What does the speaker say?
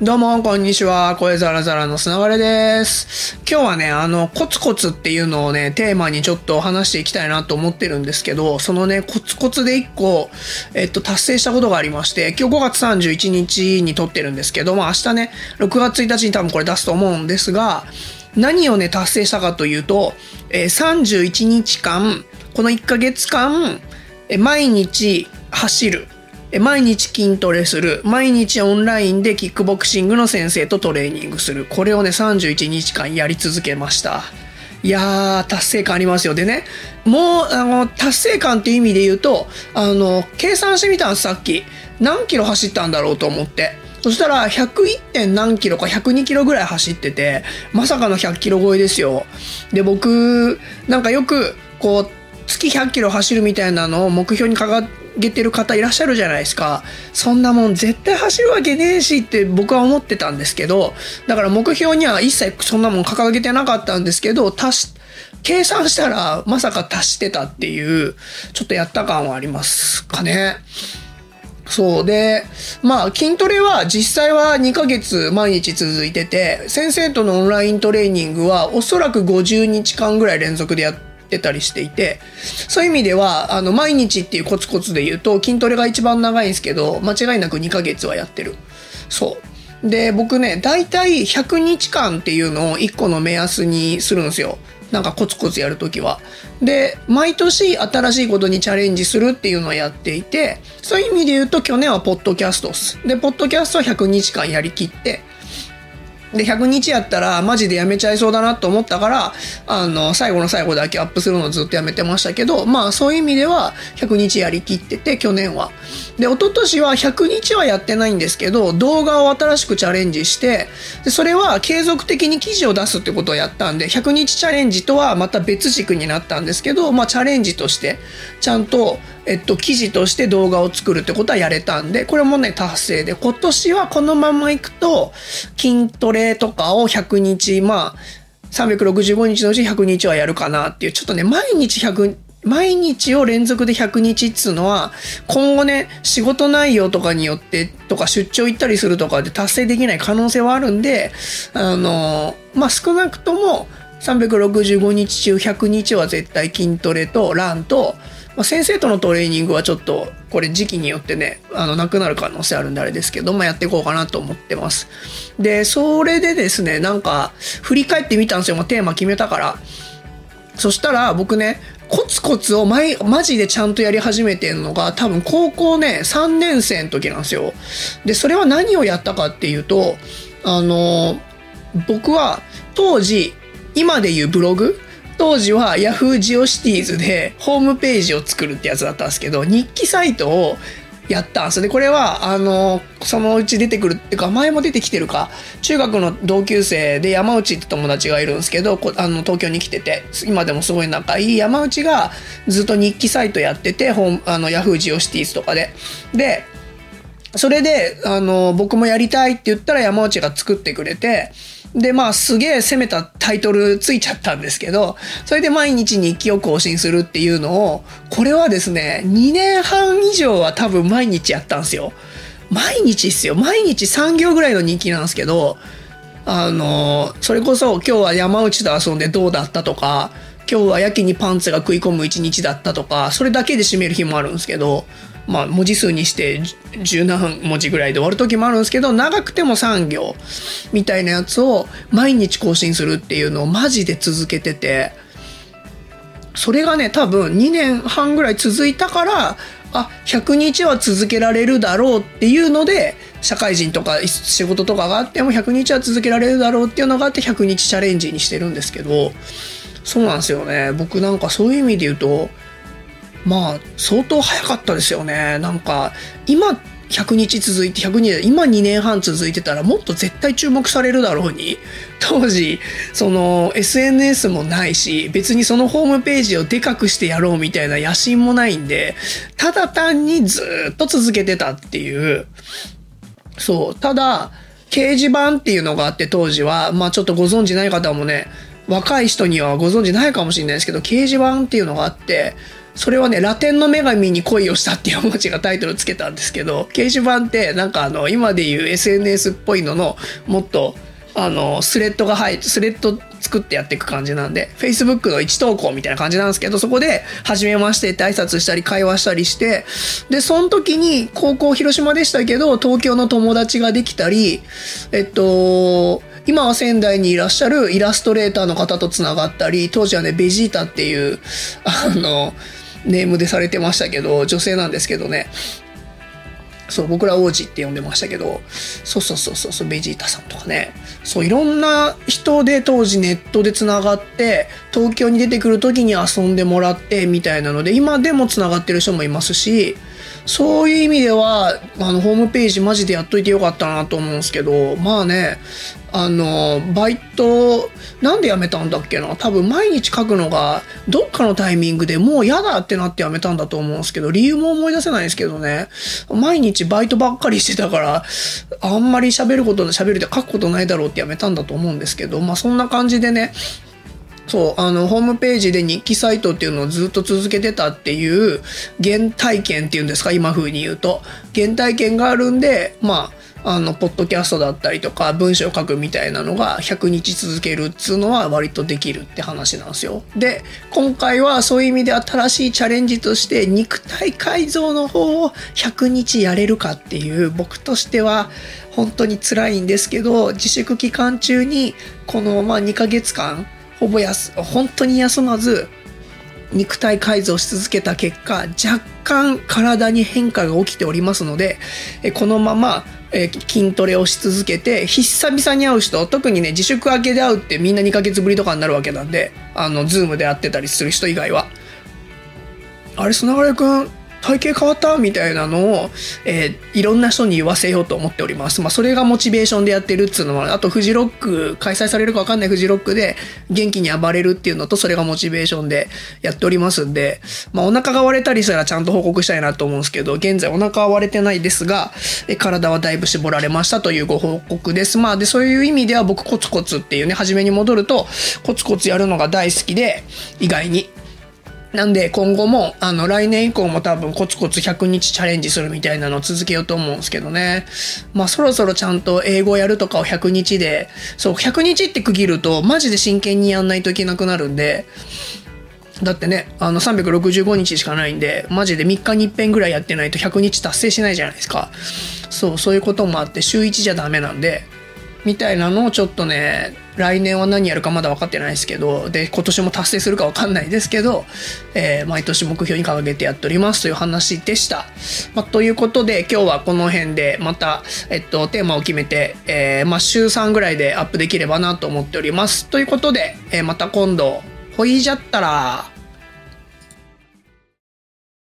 どうも、こんにちは。声ザラザラの砂割れです。今日はね、あの、コツコツっていうのをね、テーマにちょっと話していきたいなと思ってるんですけど、そのね、コツコツで一個、えっと、達成したことがありまして、今日5月31日に撮ってるんですけど、まあ明日ね、6月1日に多分これ出すと思うんですが、何をね、達成したかというと、えー31日間、この1ヶ月間、え毎日走る。毎日筋トレする。毎日オンラインでキックボクシングの先生とトレーニングする。これをね、31日間やり続けました。いやー、達成感ありますよ。でね、もう、あの、達成感っていう意味で言うと、あの、計算してみたんです、さっき。何キロ走ったんだろうと思って。そしたら、101. 点何キロか102キロぐらい走ってて、まさかの100キロ超えですよ。で、僕、なんかよく、こう、月100キロ走るみたいなのを目標に掲げてる方いらっしゃるじゃないですか。そんなもん絶対走るわけねえしって僕は思ってたんですけど、だから目標には一切そんなもん掲げてなかったんですけど、足し、計算したらまさか足してたっていう、ちょっとやった感はありますかね。そうで、まあ筋トレは実際は2ヶ月毎日続いてて、先生とのオンライントレーニングはおそらく50日間ぐらい連続でやってたりしていて、そういう意味では、あの、毎日っていうコツコツで言うと筋トレが一番長いんですけど、間違いなく2ヶ月はやってる。そう。で、僕ね、大体100日間っていうのを1個の目安にするんですよ。なんかコツコツやるときは。で、毎年新しいことにチャレンジするっていうのをやっていて、そういう意味で言うと去年はポッドキャストっす。で、ポッドキャストは100日間やりきって、で、100日やったらマジでやめちゃいそうだなと思ったから、あの、最後の最後だけアップするのをずっとやめてましたけど、まあそういう意味では100日やりきってて、去年は。で、一昨年は100日はやってないんですけど、動画を新しくチャレンジして、でそれは継続的に記事を出すってことをやったんで、100日チャレンジとはまた別軸になったんですけど、まあチャレンジとして、ちゃんと、えっと、記事として動画を作るってことはやれたんで、これもね、達成で、今年はこのままいくと、筋トレとかを100日、まあ、365日のうち100日はやるかなっていう、ちょっとね、毎日100、毎日を連続で100日っつうのは、今後ね、仕事内容とかによって、とか出張行ったりするとかで達成できない可能性はあるんで、あの、まあ、少なくとも、365日中100日は絶対筋トレとランと、まあ、先生とのトレーニングはちょっとこれ時期によってねあのなくなる可能性あるんであれですけど、まあ、やっていこうかなと思ってます。でそれでですねなんか振り返ってみたんですよ、まあ、テーマ決めたから。そしたら僕ねコツコツを毎マジでちゃんとやり始めてるのが多分高校ね3年生の時なんですよ。でそれは何をやったかっていうとあの僕は当時今でいうブログ当時は Yahoo ジオシティーズでホームページを作るってやつだったんですけど日記サイトをやったんですでこれはあのそのうち出てくるっていうか前も出てきてるか中学の同級生で山内って友達がいるんですけどあの東京に来てて今でもすごい仲いい。山内がずっと日記サイトやっててホームあの Yahoo ジオシティーズとかで。でそれで、あの、僕もやりたいって言ったら山内が作ってくれて、で、まあ、すげえ攻めたタイトルついちゃったんですけど、それで毎日日記を更新するっていうのを、これはですね、2年半以上は多分毎日やったんですよ。毎日っすよ。毎日3行ぐらいの日記なんですけど、あの、それこそ今日は山内と遊んでどうだったとか、今日はやけにパンツが食い込む一日だったとか、それだけで締める日もあるんですけど、まあ文字数にして十何文字ぐらいで終わる時もあるんですけど、長くても3行みたいなやつを毎日更新するっていうのをマジで続けてて、それがね、多分2年半ぐらい続いたから、あ、100日は続けられるだろうっていうので、社会人とか仕事とかがあっても100日は続けられるだろうっていうのがあって100日チャレンジにしてるんですけど、そうなんですよね。僕なんかそういう意味で言うと、まあ、相当早かったですよね。なんか、今、100日続いて100日今2年半続いてたらもっと絶対注目されるだろうに。当時その SNS もないし別にそのホームページをでかくしてやろうみたいな野心もないんでただ単にずっと続けてたっていう。そう。ただ掲示板っていうのがあって当時はまあちょっとご存知ない方もね若い人にはご存知ないかもしれないですけど掲示板っていうのがあってそれはね、ラテンの女神に恋をしたっていう文字がタイトルつけたんですけど、掲示板ってなんかあの、今でいう SNS っぽいのの、もっと、あの、スレッドが入って、スレッド作ってやっていく感じなんで、Facebook の1投稿みたいな感じなんですけど、そこで、初めましてって挨拶したり、会話したりして、で、その時に、高校広島でしたけど、東京の友達ができたり、えっと、今は仙台にいらっしゃるイラストレーターの方とつながったり、当時はね、ベジータっていう、あの、ネームでされてましたけど、女性なんですけどね、そう、僕ら王子って呼んでましたけど、そうそうそうそう、ベジータさんとかね。そう、いろんな人で当時ネットで繋がって、東京に出てくる時に遊んでもらってみたいなので、今でも繋がってる人もいますし、そういう意味では、あの、ホームページマジでやっといてよかったなと思うんですけど、まあね、あの、バイト、なんで辞めたんだっけな？多分毎日書くのが、どっかのタイミングでもう嫌だってなって辞めたんだと思うんですけど、理由も思い出せないですけどね、毎日バイトばっかりしてたから、あんまり喋ること、喋るって書くことないだろうって辞めたんだと思うんですけど、まあそんな感じでね、そう、あの、ホームページで日記サイトっていうのをずっと続けてたっていう原体験っていうんですか、今風に言うと。原体験があるんで、まあ、あの、ポッドキャストだったりとか、文章を書くみたいなのが100日続けるっつうのは割とできるって話なんですよ。で、今回はそういう意味で新しいチャレンジとして肉体改造の方を100日やれるかっていう僕としては本当に辛いんですけど、自粛期間中にこのまあ2ヶ月間ほぼやす本当に休まず肉体改造し続けた結果若干体に変化が起きておりますのでこのまま筋トレをし続けて久々に会う人特にね自粛明けで会うってみんな2ヶ月ぶりとかになるわけなんであのズームで会ってたりする人以外は。あれ砂原君体型変わった？みたいなのを、えー、いろんな人に言わせようと思っております。まあ、それがモチベーションでやってるっつうのもあとフジロック、開催されるかわかんないフジロックで元気に暴れるっていうのと、それがモチベーションでやっておりますんで、まあ、お腹が割れたりしたらちゃんと報告したいなと思うんですけど、現在お腹は割れてないですが、え体はだいぶ絞られましたというご報告です。まあ、で、そういう意味では僕コツコツっていうね、初めに戻ると、コツコツやるのが大好きで、意外に。なんで今後もあの来年以降も多分コツコツ100日チャレンジするみたいなのを続けようと思うんですけどね。まあそろそろちゃんと英語やるとかを100日で、そう100日って区切るとマジで真剣にやんないといけなくなるんで、だってね、あの365日しかないんで、マジで3日に1遍ぐらいやってないと100日達成しないじゃないですか。そう、そういうこともあって週1じゃダメなんで、みたいなのをちょっとね、来年は何やるかまだ分かってないですけど、で、今年も達成するか分かんないですけど、えー、毎年目標に掲げてやっておりますという話でした。まあ、ということで、今日はこの辺でまた、えっと、テーマを決めて、えー、まあ、週3ぐらいでアップできればなと思っております。ということで、えー、また今度、ほいじゃったら、